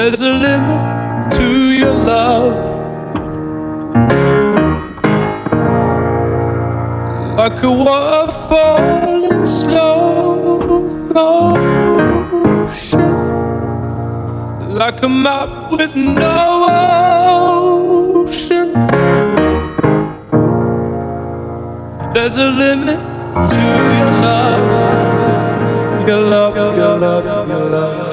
There's a limit to your love. Like a waterfall in slow motion. Like a map with no ocean. There's a limit to your love. Your love, your love, your love.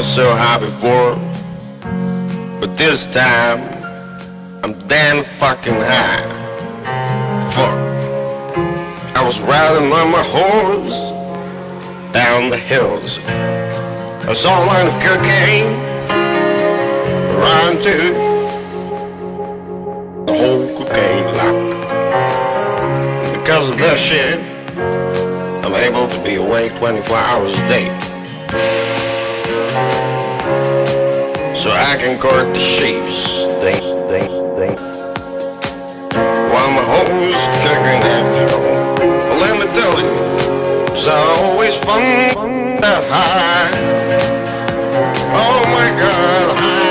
Was so high before, but this time I'm damn fucking high. Fuck. I was riding on my horse down the hills. I saw a line of cocaine run to the whole cocaine lock. Because of that shit, I'm able to be awake 24 hours a day. I can court the sheeps. They, they, they. While my home's kicking that down. Well, let me tell you, it's always fun, fun that high. Oh my God, high